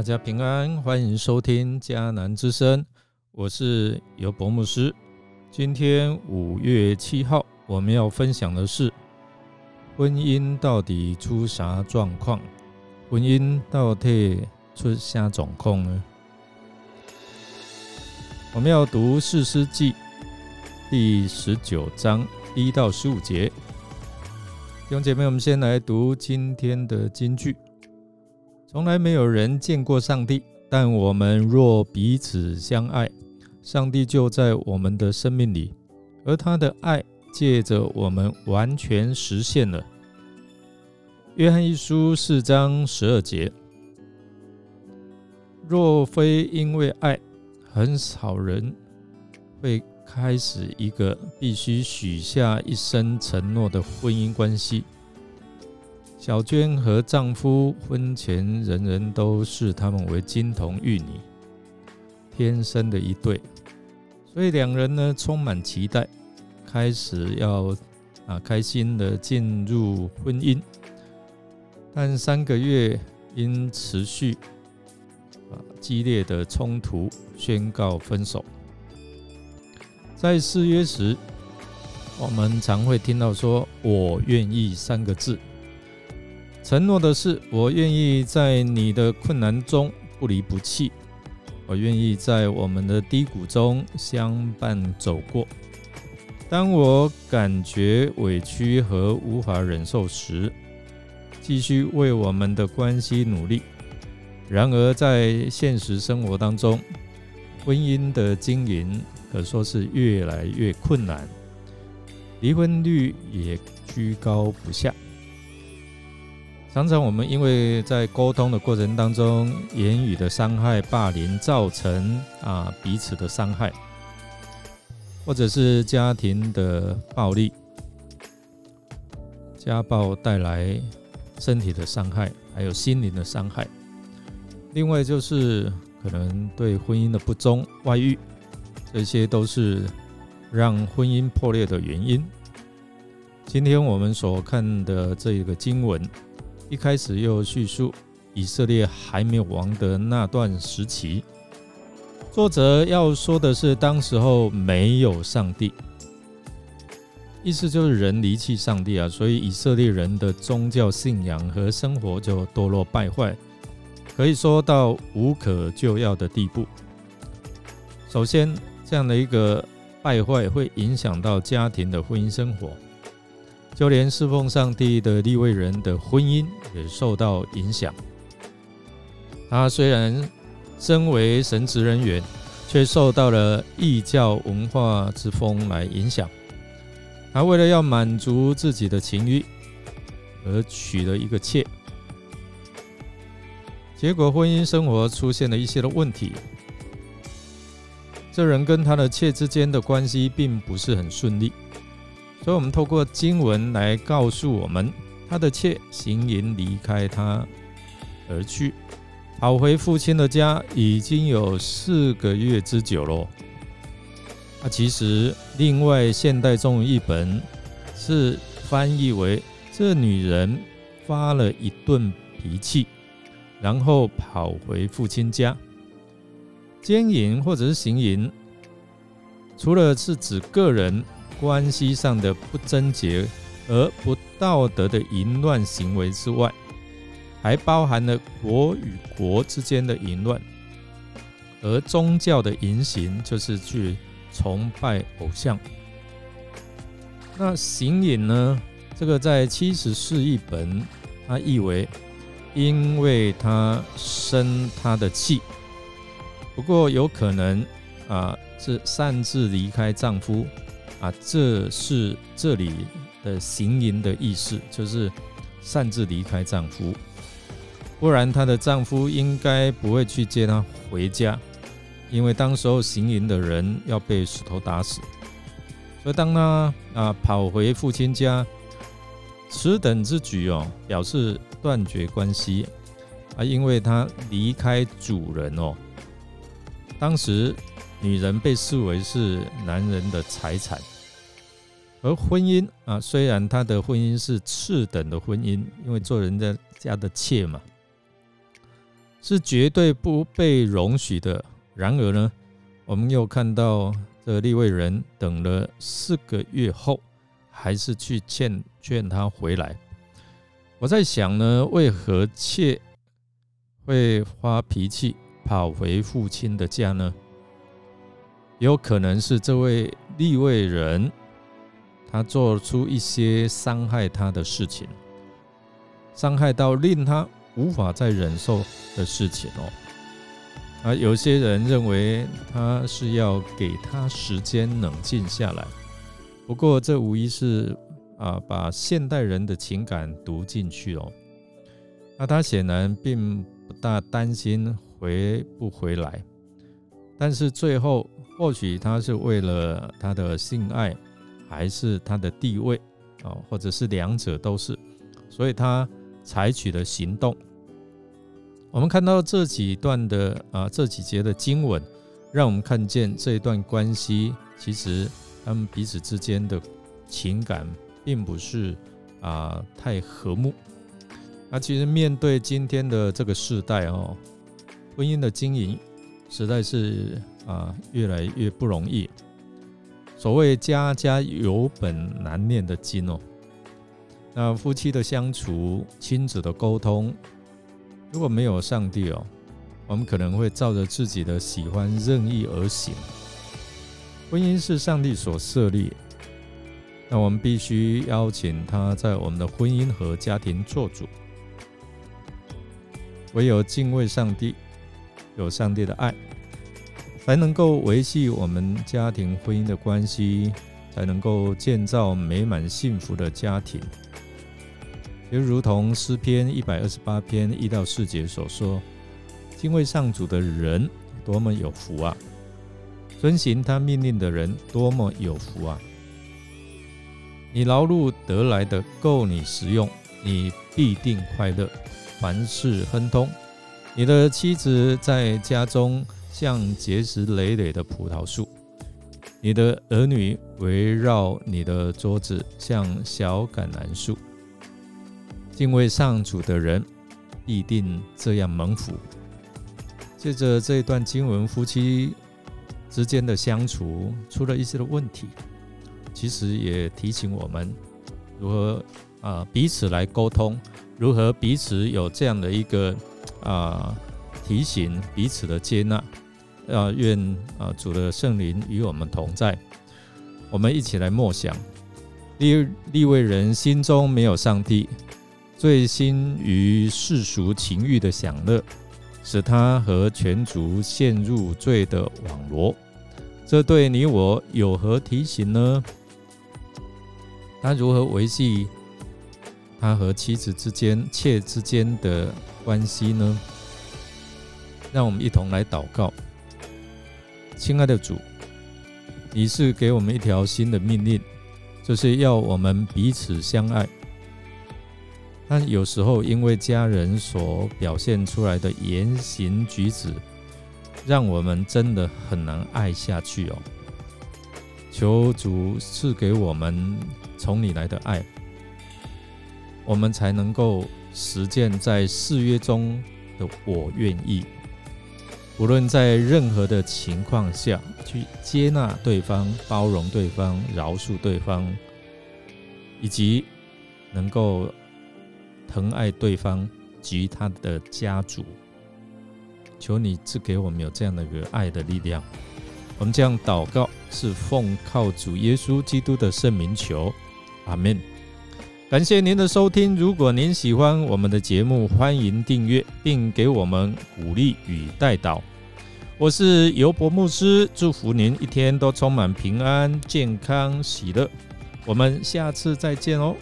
大家平安，欢迎收听迦南之声，我是尤博牧师。今天五月七号，我们要分享的是婚姻到底出啥状况？婚姻到底出啥状况呢？我们要读《四诗记》第十九章一到十五节。弟兄姐妹，我们先来读今天的金句。从来没有人见过上帝，但我们若彼此相爱，上帝就在我们的生命里，而他的爱借着我们完全实现了。约翰一书四章十二节：若非因为爱，很少人会开始一个必须许下一生承诺的婚姻关系。小娟和丈夫婚前，人人都视他们为金童玉女，天生的一对，所以两人呢充满期待，开始要啊开心的进入婚姻。但三个月因持续啊激烈的冲突，宣告分手。在誓约时，我们常会听到说“我愿意”三个字。承诺的是，我愿意在你的困难中不离不弃，我愿意在我们的低谷中相伴走过。当我感觉委屈和无法忍受时，继续为我们的关系努力。然而，在现实生活当中，婚姻的经营可说是越来越困难，离婚率也居高不下。常常我们因为在沟通的过程当中，言语的伤害、霸凌，造成啊彼此的伤害，或者是家庭的暴力、家暴带来身体的伤害，还有心灵的伤害。另外就是可能对婚姻的不忠、外遇，这些都是让婚姻破裂的原因。今天我们所看的这个经文。一开始又叙述以色列还没有亡的那段时期，作者要说的是，当时候没有上帝，意思就是人离弃上帝啊，所以以色列人的宗教信仰和生活就堕落败坏，可以说到无可救药的地步。首先，这样的一个败坏会影响到家庭的婚姻生活。就连侍奉上帝的立位人的婚姻也受到影响。他虽然身为神职人员，却受到了异教文化之风来影响。他为了要满足自己的情欲，而娶了一个妾，结果婚姻生活出现了一些的问题。这人跟他的妾之间的关系并不是很顺利。所以，我们透过经文来告诉我们，他的妾行淫离开他而去，跑回父亲的家，已经有四个月之久喽。那其实，另外现代中文译本是翻译为：这女人发了一顿脾气，然后跑回父亲家。奸淫或者是行淫，除了是指个人。关系上的不贞洁而不道德的淫乱行为之外，还包含了国与国之间的淫乱，而宗教的淫行就是去崇拜偶像。那行淫呢？这个在七十四译本，它译为因为他生他的气，不过有可能啊是擅自离开丈夫。啊，这是这里的行淫的意思，就是擅自离开丈夫，不然她的丈夫应该不会去接她回家，因为当时候行淫的人要被石头打死。所以当她啊跑回父亲家，此等之举哦，表示断绝关系啊，因为她离开主人哦，当时。女人被视为是男人的财产，而婚姻啊，虽然她的婚姻是次等的婚姻，因为做人家家的妾嘛，是绝对不被容许的。然而呢，我们又看到这立位人等了四个月后，还是去劝劝他回来。我在想呢，为何妾会发脾气跑回父亲的家呢？有可能是这位利位人，他做出一些伤害他的事情，伤害到令他无法再忍受的事情哦。啊，有些人认为他是要给他时间冷静下来，不过这无疑是。啊，把现代人的情感读进去哦，那他显然并不大担心回不回来，但是最后或许他是为了他的性爱，还是他的地位哦，或者是两者都是，所以他采取了行动。我们看到这几段的啊这几节的经文，让我们看见这一段关系，其实他们彼此之间的情感。并不是啊太和睦。那其实面对今天的这个时代哦，婚姻的经营实在是啊越来越不容易。所谓家家有本难念的经哦，那夫妻的相处、亲子的沟通，如果没有上帝哦，我们可能会照着自己的喜欢任意而行。婚姻是上帝所设立。那我们必须邀请他在我们的婚姻和家庭做主。唯有敬畏上帝，有上帝的爱，才能够维系我们家庭婚姻的关系，才能够建造美满幸福的家庭。就如同诗篇一百二十八篇一到四节所说：“敬畏上主的人多么有福啊！遵行他命令的人多么有福啊！”你劳碌得来的够你食用，你必定快乐，凡事亨通。你的妻子在家中像结实累累的葡萄树，你的儿女围绕你的桌子像小橄榄树。敬畏上主的人必定这样蒙福。借着这一段经文，夫妻之间的相处出了一些的问题。其实也提醒我们如何啊彼此来沟通，如何彼此有这样的一个啊提醒彼此的接纳。啊，愿啊主的圣灵与我们同在。我们一起来默想：立立位人心中没有上帝，醉心于世俗情欲的享乐，使他和全族陷入罪的网罗。这对你我有何提醒呢？他如何维系他和妻子之间、妾之间的关系呢？让我们一同来祷告。亲爱的主，你是给我们一条新的命令，就是要我们彼此相爱。但有时候因为家人所表现出来的言行举止，让我们真的很难爱下去哦。求主赐给我们。从你来的爱，我们才能够实践在誓约中的“我愿意”。无论在任何的情况下去接纳对方、包容对方、饶恕对方，以及能够疼爱对方及他的家族。求你赐给我们有这样的一个爱的力量。我们这样祷告，是奉靠主耶稣基督的圣名求。阿门。感谢您的收听。如果您喜欢我们的节目，欢迎订阅并给我们鼓励与带导。我是尤伯牧师，祝福您一天都充满平安、健康、喜乐。我们下次再见哦。